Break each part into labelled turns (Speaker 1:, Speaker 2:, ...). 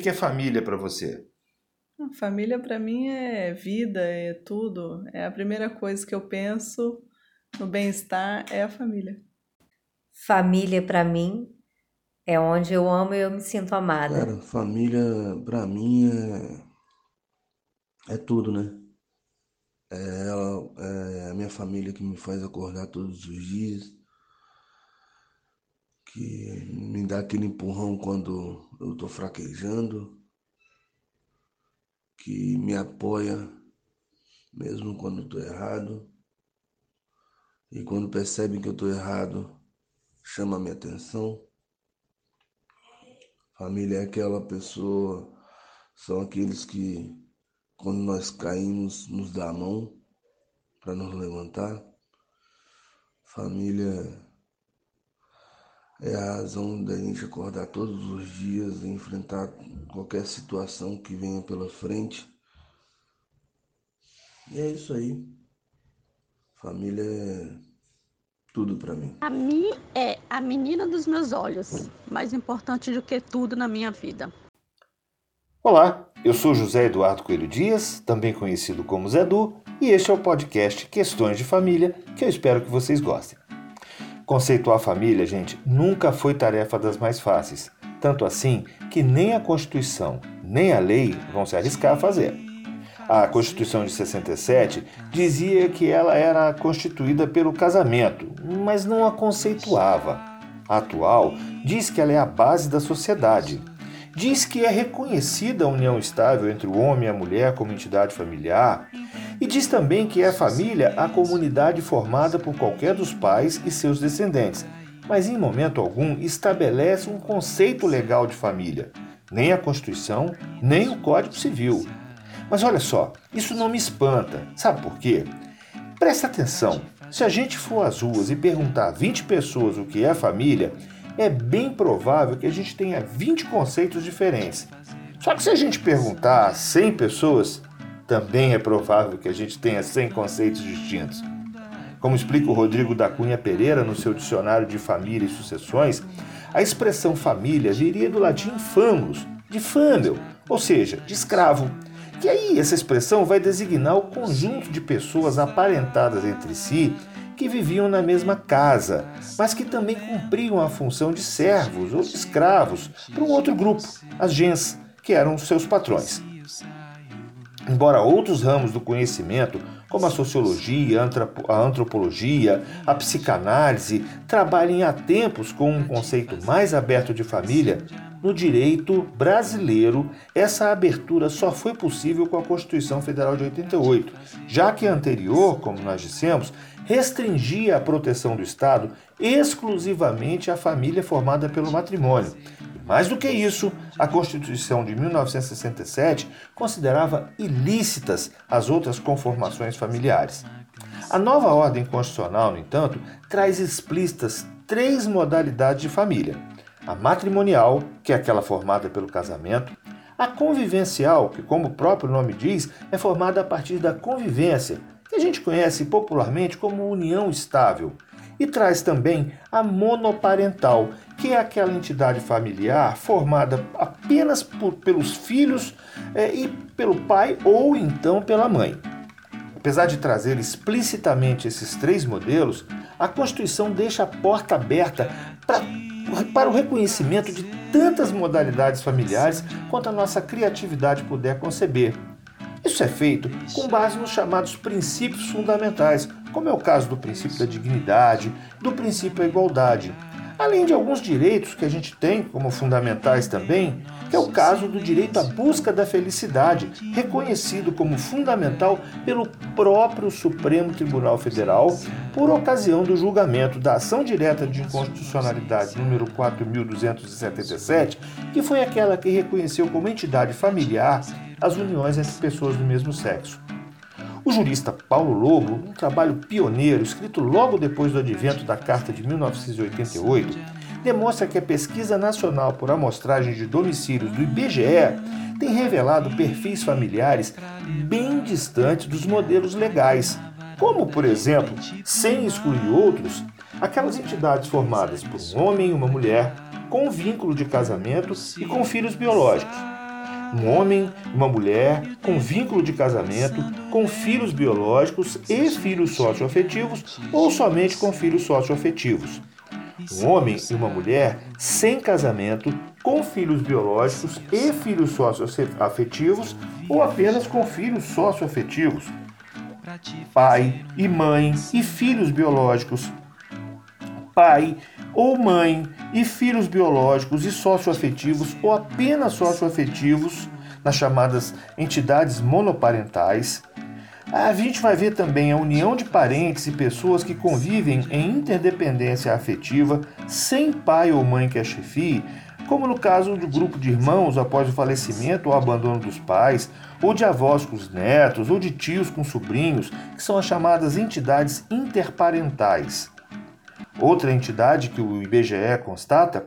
Speaker 1: que é família para você?
Speaker 2: Família para mim é vida, é tudo. É a primeira coisa que eu penso no bem-estar é a família.
Speaker 3: Família para mim é onde eu amo e eu me sinto amada.
Speaker 4: Cara, família para mim é, é tudo, né? É, ela, é a minha família que me faz acordar todos os dias, que me dá aquele empurrão quando eu tô fraquejando que me apoia mesmo quando estou errado. E quando percebem que eu estou errado, chama minha atenção. Família é aquela pessoa, são aqueles que, quando nós caímos, nos dá a mão para nos levantar. Família é a razão da gente acordar todos os dias e enfrentar qualquer situação que venha pela frente. E é isso aí. Família é tudo para mim.
Speaker 5: A mim é a menina dos meus olhos, mais importante do que tudo na minha vida.
Speaker 1: Olá, eu sou José Eduardo Coelho Dias, também conhecido como Zedu, e este é o podcast Questões de Família, que eu espero que vocês gostem. Conceituar família, gente, nunca foi tarefa das mais fáceis. Tanto assim que nem a Constituição, nem a lei vão se arriscar a fazer. A Constituição de 67 dizia que ela era constituída pelo casamento, mas não a conceituava. A atual diz que ela é a base da sociedade. Diz que é reconhecida a união estável entre o homem e a mulher como entidade familiar, e diz também que é família a comunidade formada por qualquer dos pais e seus descendentes, mas em momento algum estabelece um conceito legal de família, nem a Constituição, nem o Código Civil. Mas olha só, isso não me espanta. Sabe por quê? Presta atenção. Se a gente for às ruas e perguntar a 20 pessoas o que é família, é bem provável que a gente tenha 20 conceitos diferentes. Só que se a gente perguntar a 100 pessoas, também é provável que a gente tenha 100 conceitos distintos. Como explica o Rodrigo da Cunha Pereira no seu dicionário de família e sucessões, a expressão família viria do latim famulus, de famel, ou seja, de escravo. E aí essa expressão vai designar o conjunto de pessoas aparentadas entre si que viviam na mesma casa, mas que também cumpriam a função de servos ou de escravos para um outro grupo, as gens, que eram seus patrões. Embora outros ramos do conhecimento, como a sociologia, a antropologia, a psicanálise, trabalhem há tempos com um conceito mais aberto de família, no direito brasileiro, essa abertura só foi possível com a Constituição Federal de 88, já que a anterior, como nós dissemos, restringia a proteção do Estado exclusivamente à família formada pelo matrimônio mais do que isso, a Constituição de 1967 considerava ilícitas as outras conformações familiares. A nova ordem constitucional, no entanto, traz explícitas três modalidades de família: a matrimonial, que é aquela formada pelo casamento, a convivencial, que, como o próprio nome diz, é formada a partir da convivência, que a gente conhece popularmente como união estável, e traz também a monoparental, que é aquela entidade familiar formada apenas por, pelos filhos é, e pelo pai ou então pela mãe. Apesar de trazer explicitamente esses três modelos, a Constituição deixa a porta aberta pra, para o reconhecimento de tantas modalidades familiares quanto a nossa criatividade puder conceber. Isso é feito com base nos chamados princípios fundamentais, como é o caso do princípio da dignidade, do princípio da igualdade, além de alguns direitos que a gente tem como fundamentais também, que é o caso do direito à busca da felicidade, reconhecido como fundamental pelo próprio Supremo Tribunal Federal por ocasião do julgamento da ação direta de inconstitucionalidade número 4277, que foi aquela que reconheceu como entidade familiar as uniões entre pessoas do mesmo sexo. O jurista Paulo Lobo, um trabalho pioneiro escrito logo depois do advento da Carta de 1988, demonstra que a pesquisa nacional por amostragem de domicílios do IBGE tem revelado perfis familiares bem distantes dos modelos legais, como, por exemplo, sem excluir outros, aquelas entidades formadas por um homem e uma mulher com vínculo de casamento e com filhos biológicos Um homem uma mulher com vínculo de casamento, com filhos biológicos e filhos socioafetivos ou somente com filhos socioafetivos. Um homem e uma mulher sem casamento, com filhos biológicos e filhos socioafetivos ou apenas com filhos socioafetivos. Pai e mãe e filhos biológicos. Pai ou mãe e filhos biológicos e socioafetivos ou apenas socioafetivos nas chamadas entidades monoparentais. A gente vai ver também a união de parentes e pessoas que convivem em interdependência afetiva sem pai ou mãe que a chefie, como no caso do grupo de irmãos após o falecimento ou abandono dos pais, ou de avós com os netos, ou de tios com sobrinhos, que são as chamadas entidades interparentais. Outra entidade que o IBGE constata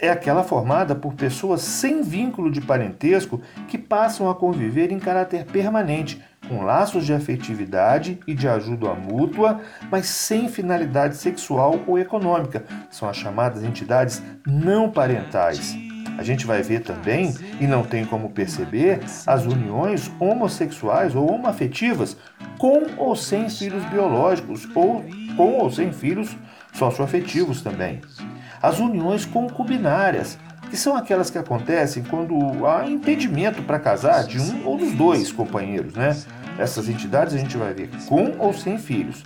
Speaker 1: é aquela formada por pessoas sem vínculo de parentesco que passam a conviver em caráter permanente, com laços de afetividade e de ajuda mútua, mas sem finalidade sexual ou econômica. São as chamadas entidades não parentais. A gente vai ver também, e não tem como perceber, as uniões homossexuais ou homoafetivas com ou sem filhos biológicos ou com ou sem filhos socioafetivos também. As uniões concubinárias, que são aquelas que acontecem quando há impedimento para casar de um ou dos dois companheiros, né? Essas entidades a gente vai ver com ou sem filhos.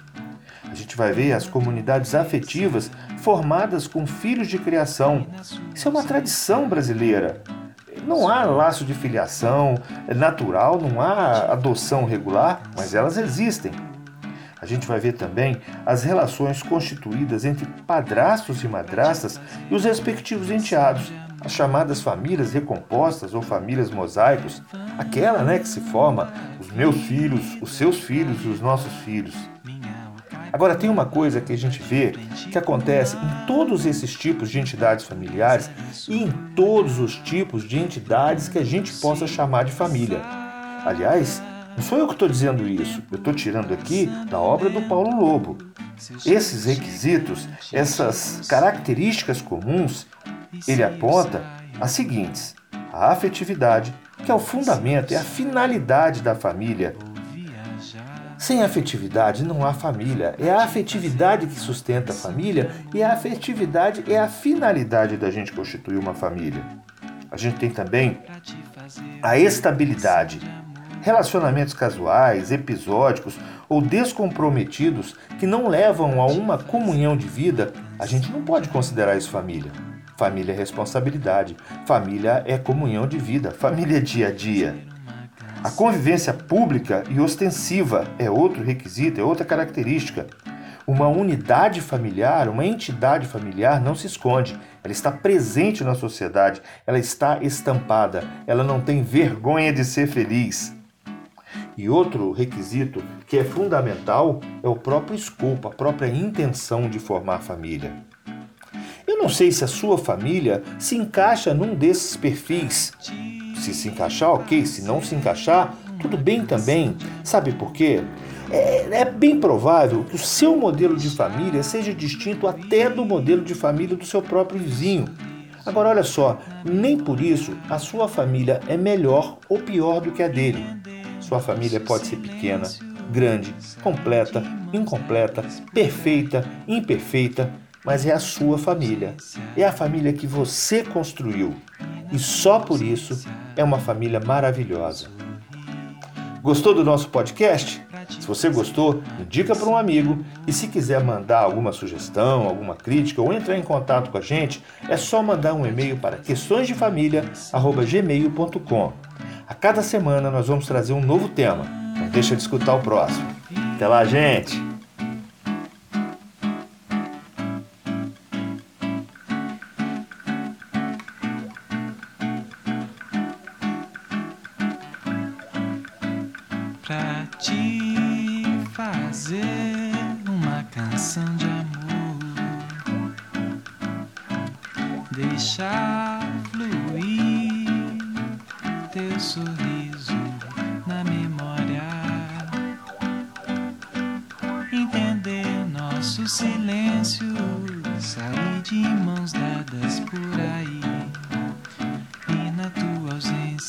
Speaker 1: A gente vai ver as comunidades afetivas formadas com filhos de criação. Isso é uma tradição brasileira. Não há laço de filiação é natural, não há adoção regular, mas elas existem. A gente vai ver também as relações constituídas entre padrastos e madrastas e os respectivos enteados, as chamadas famílias recompostas ou famílias mosaicos, aquela né, que se forma os meus filhos, os seus filhos e os nossos filhos. Agora, tem uma coisa que a gente vê que acontece em todos esses tipos de entidades familiares e em todos os tipos de entidades que a gente possa chamar de família. Aliás, não sou eu que estou dizendo isso, eu estou tirando aqui da obra do Paulo Lobo. Esses requisitos, essas características comuns, ele aponta as seguintes: a afetividade, que é o fundamento, é a finalidade da família. Sem afetividade não há família. É a afetividade que sustenta a família e a afetividade é a finalidade da gente constituir uma família. A gente tem também a estabilidade, Relacionamentos casuais, episódicos ou descomprometidos que não levam a uma comunhão de vida, a gente não pode considerar isso família. Família é responsabilidade, família é comunhão de vida, família é dia a dia. A convivência pública e ostensiva é outro requisito, é outra característica. Uma unidade familiar, uma entidade familiar não se esconde, ela está presente na sociedade, ela está estampada, ela não tem vergonha de ser feliz. E outro requisito que é fundamental é o próprio escopo, a própria intenção de formar família. Eu não sei se a sua família se encaixa num desses perfis. Se se encaixar, ok. Se não se encaixar, tudo bem também. Sabe por quê? É, é, bem provável que o seu modelo de família seja distinto até do modelo de família do seu próprio vizinho. Agora, olha só, nem por isso a sua família é melhor ou pior do que a dele. Sua família pode ser pequena, grande, completa, incompleta, perfeita, imperfeita, mas é a sua família. É a família que você construiu. E só por isso é uma família maravilhosa. Gostou do nosso podcast? Se você gostou, indica para um amigo e se quiser mandar alguma sugestão, alguma crítica ou entrar em contato com a gente, é só mandar um e-mail para questõesdefamilia@gmail.com. A cada semana nós vamos trazer um novo tema. Não deixa de escutar o próximo. Até lá, gente!
Speaker 6: Pra fazer uma canção de amor, deixar teu sorriso.